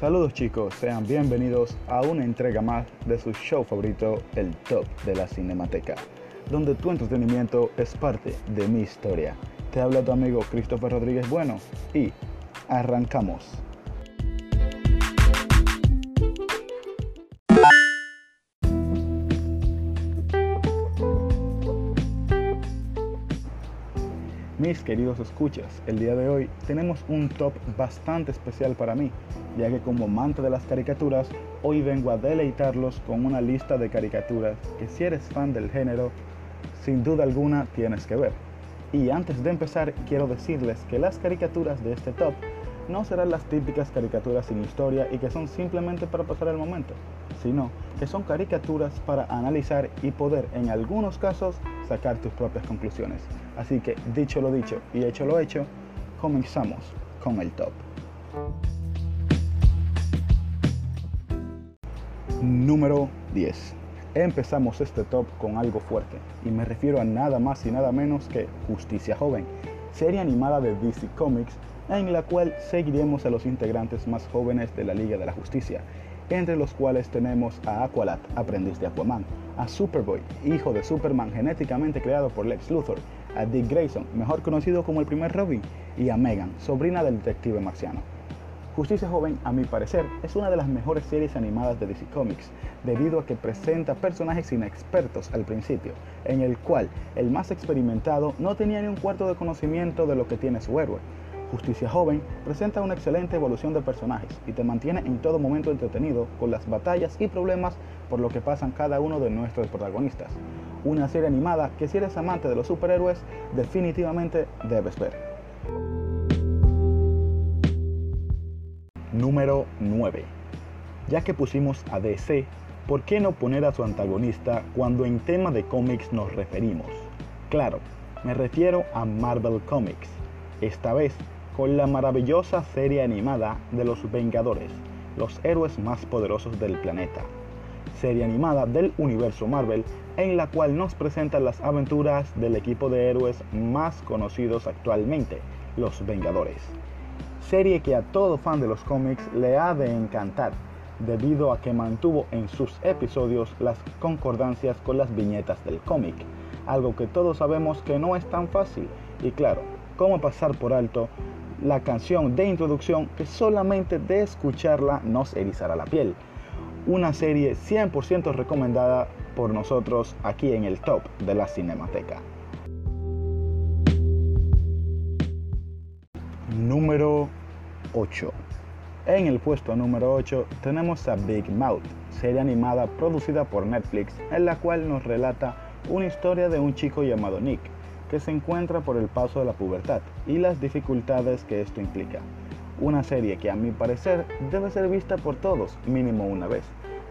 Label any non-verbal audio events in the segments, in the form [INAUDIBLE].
Saludos chicos, sean bienvenidos a una entrega más de su show favorito, el Top de la Cinemateca, donde tu entretenimiento es parte de mi historia. Te habla tu amigo Christopher Rodríguez Bueno y arrancamos. Mis queridos escuchas, el día de hoy tenemos un top bastante especial para mí, ya que como amante de las caricaturas, hoy vengo a deleitarlos con una lista de caricaturas que si eres fan del género, sin duda alguna tienes que ver. Y antes de empezar, quiero decirles que las caricaturas de este top no serán las típicas caricaturas sin historia y que son simplemente para pasar el momento, sino que son caricaturas para analizar y poder en algunos casos sacar tus propias conclusiones. Así que dicho lo dicho y hecho lo hecho, comenzamos con el top. Número 10. Empezamos este top con algo fuerte y me refiero a nada más y nada menos que Justicia Joven, serie animada de DC Comics en la cual seguiremos a los integrantes más jóvenes de la Liga de la Justicia, entre los cuales tenemos a Aqualad, aprendiz de Aquaman, a Superboy, hijo de Superman genéticamente creado por Lex Luthor, a Dick Grayson, mejor conocido como el primer Robin, y a Megan, sobrina del detective marciano. Justicia Joven, a mi parecer, es una de las mejores series animadas de DC Comics, debido a que presenta personajes inexpertos al principio, en el cual el más experimentado no tenía ni un cuarto de conocimiento de lo que tiene su héroe, Justicia Joven presenta una excelente evolución de personajes y te mantiene en todo momento entretenido con las batallas y problemas por lo que pasan cada uno de nuestros protagonistas. Una serie animada que si eres amante de los superhéroes definitivamente debes ver. Número 9. Ya que pusimos a DC, ¿por qué no poner a su antagonista cuando en tema de cómics nos referimos? Claro, me refiero a Marvel Comics. Esta vez con la maravillosa serie animada de los Vengadores, los héroes más poderosos del planeta. Serie animada del universo Marvel en la cual nos presentan las aventuras del equipo de héroes más conocidos actualmente, los Vengadores. Serie que a todo fan de los cómics le ha de encantar, debido a que mantuvo en sus episodios las concordancias con las viñetas del cómic, algo que todos sabemos que no es tan fácil, y claro, cómo pasar por alto la canción de introducción que solamente de escucharla nos erizará la piel. Una serie 100% recomendada por nosotros aquí en el top de la Cinemateca. Número 8. En el puesto número 8 tenemos a Big Mouth, serie animada producida por Netflix, en la cual nos relata una historia de un chico llamado Nick, que se encuentra por el paso de la pubertad y las dificultades que esto implica. Una serie que a mi parecer debe ser vista por todos mínimo una vez,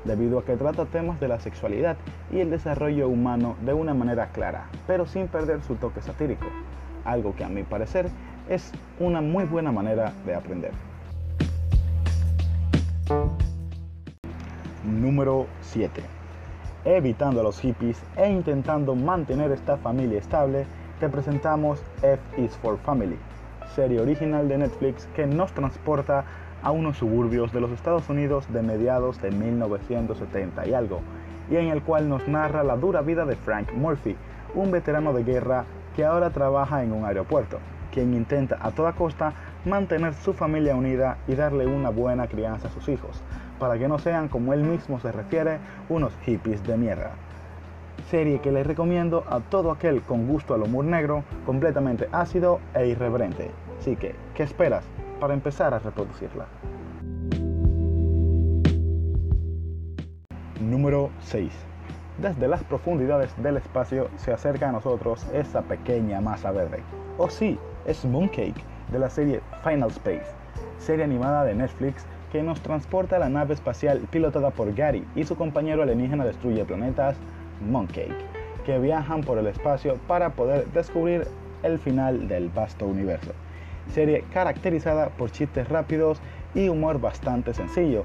debido a que trata temas de la sexualidad y el desarrollo humano de una manera clara, pero sin perder su toque satírico, algo que a mi parecer es una muy buena manera de aprender. Número 7. Evitando a los hippies e intentando mantener esta familia estable, te presentamos F is for Family, serie original de Netflix que nos transporta a unos suburbios de los Estados Unidos de mediados de 1970 y algo, y en el cual nos narra la dura vida de Frank Murphy, un veterano de guerra que ahora trabaja en un aeropuerto, quien intenta a toda costa mantener su familia unida y darle una buena crianza a sus hijos, para que no sean, como él mismo se refiere, unos hippies de mierda serie que les recomiendo a todo aquel con gusto al humor negro, completamente ácido e irreverente. Así que, ¿qué esperas para empezar a reproducirla? Número 6. Desde las profundidades del espacio se acerca a nosotros esa pequeña masa verde. Oh, sí, es Mooncake de la serie Final Space, serie animada de Netflix que nos transporta a la nave espacial pilotada por Gary y su compañero alienígena destruye planetas, Mooncake, que viajan por el espacio para poder descubrir el final del vasto universo. Serie caracterizada por chistes rápidos y humor bastante sencillo,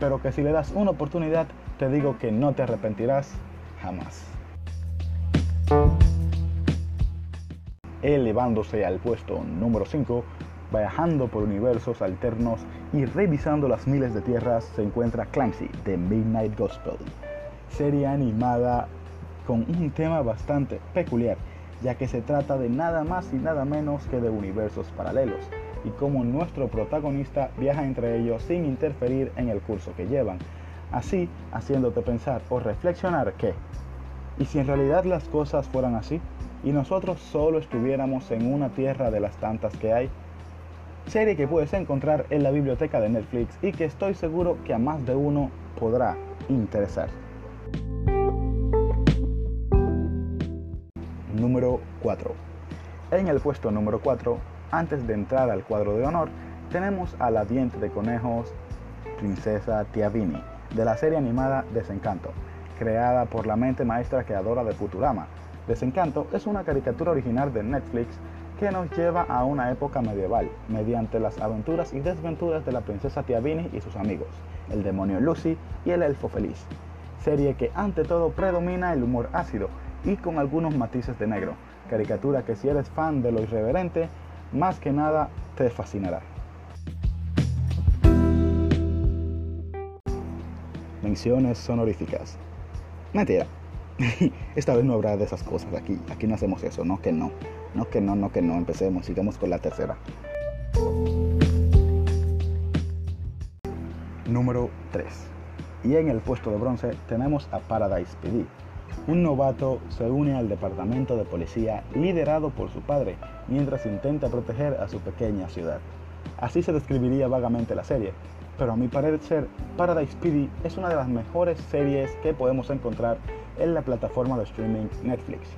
pero que si le das una oportunidad te digo que no te arrepentirás jamás. Elevándose al puesto número 5 viajando por universos alternos y revisando las miles de tierras, se encuentra Clancy de Midnight Gospel, serie animada con un tema bastante peculiar, ya que se trata de nada más y nada menos que de universos paralelos, y cómo nuestro protagonista viaja entre ellos sin interferir en el curso que llevan, así haciéndote pensar o reflexionar que, ¿y si en realidad las cosas fueran así? y nosotros solo estuviéramos en una tierra de las tantas que hay? Serie que puedes encontrar en la biblioteca de Netflix y que estoy seguro que a más de uno podrá interesar. Número 4. En el puesto número 4, antes de entrar al cuadro de honor, tenemos a la diente de conejos Princesa Tiavini, de la serie animada Desencanto, creada por la mente maestra creadora de Futurama, Desencanto es una caricatura original de Netflix que nos lleva a una época medieval mediante las aventuras y desventuras de la princesa Tiavini y sus amigos, el demonio Lucy y el elfo feliz. Serie que ante todo predomina el humor ácido y con algunos matices de negro. Caricatura que si eres fan de lo irreverente, más que nada te fascinará. Menciones honoríficas. Mentira, [LAUGHS] Esta vez no habrá de esas cosas aquí. Aquí no hacemos eso. No que no. No que no, no que no. Empecemos. Sigamos con la tercera. Número 3. Y en el puesto de bronce tenemos a Paradise PD. Un novato se une al departamento de policía liderado por su padre mientras intenta proteger a su pequeña ciudad. Así se describiría vagamente la serie, pero a mi parecer Paradise PD es una de las mejores series que podemos encontrar en la plataforma de streaming Netflix,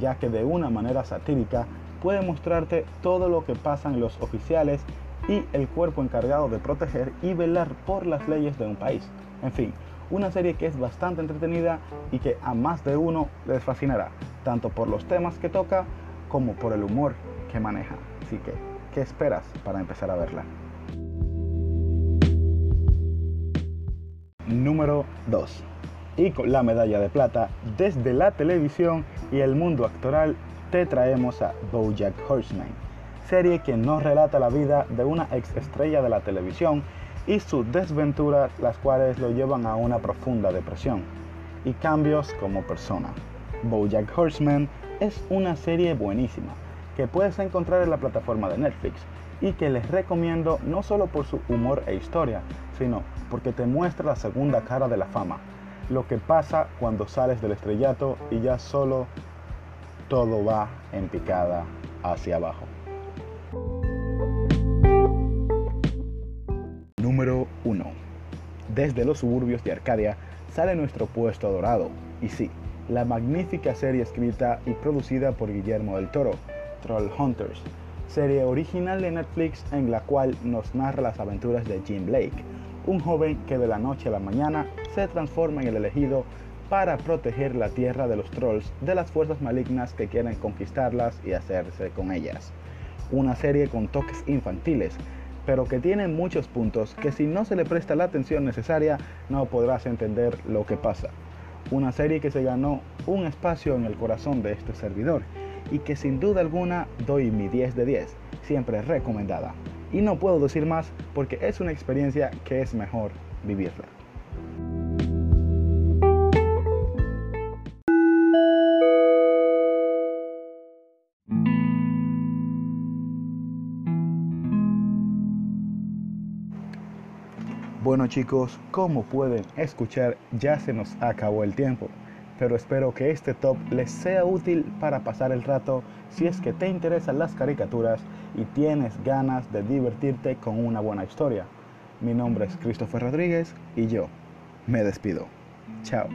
ya que de una manera satírica puede mostrarte todo lo que pasan los oficiales y el cuerpo encargado de proteger y velar por las leyes de un país. En fin, una serie que es bastante entretenida y que a más de uno les fascinará, tanto por los temas que toca como por el humor que maneja. Así que, ¿qué esperas para empezar a verla? Número 2 y con la medalla de plata desde la televisión y el mundo actoral te traemos a Bojack Horseman, serie que nos relata la vida de una ex estrella de la televisión y sus desventuras las cuales lo llevan a una profunda depresión y cambios como persona. Bojack Horseman es una serie buenísima que puedes encontrar en la plataforma de Netflix y que les recomiendo no solo por su humor e historia, sino porque te muestra la segunda cara de la fama, lo que pasa cuando sales del estrellato y ya solo todo va en picada hacia abajo. Número 1. Desde los suburbios de Arcadia sale nuestro puesto dorado. Y sí, la magnífica serie escrita y producida por Guillermo del Toro, Troll Hunters, serie original de Netflix en la cual nos narra las aventuras de Jim Blake, un joven que de la noche a la mañana se transforma en el elegido para proteger la tierra de los trolls de las fuerzas malignas que quieren conquistarlas y hacerse con ellas. Una serie con toques infantiles, pero que tiene muchos puntos que si no se le presta la atención necesaria no podrás entender lo que pasa. Una serie que se ganó un espacio en el corazón de este servidor y que sin duda alguna doy mi 10 de 10, siempre recomendada. Y no puedo decir más porque es una experiencia que es mejor vivirla. Chicos, como pueden escuchar ya se nos acabó el tiempo pero espero que este top les sea útil para pasar el rato si es que te interesan las caricaturas y tienes ganas de divertirte con una buena historia. Mi nombre es Christopher Rodríguez y yo me despido. Chao.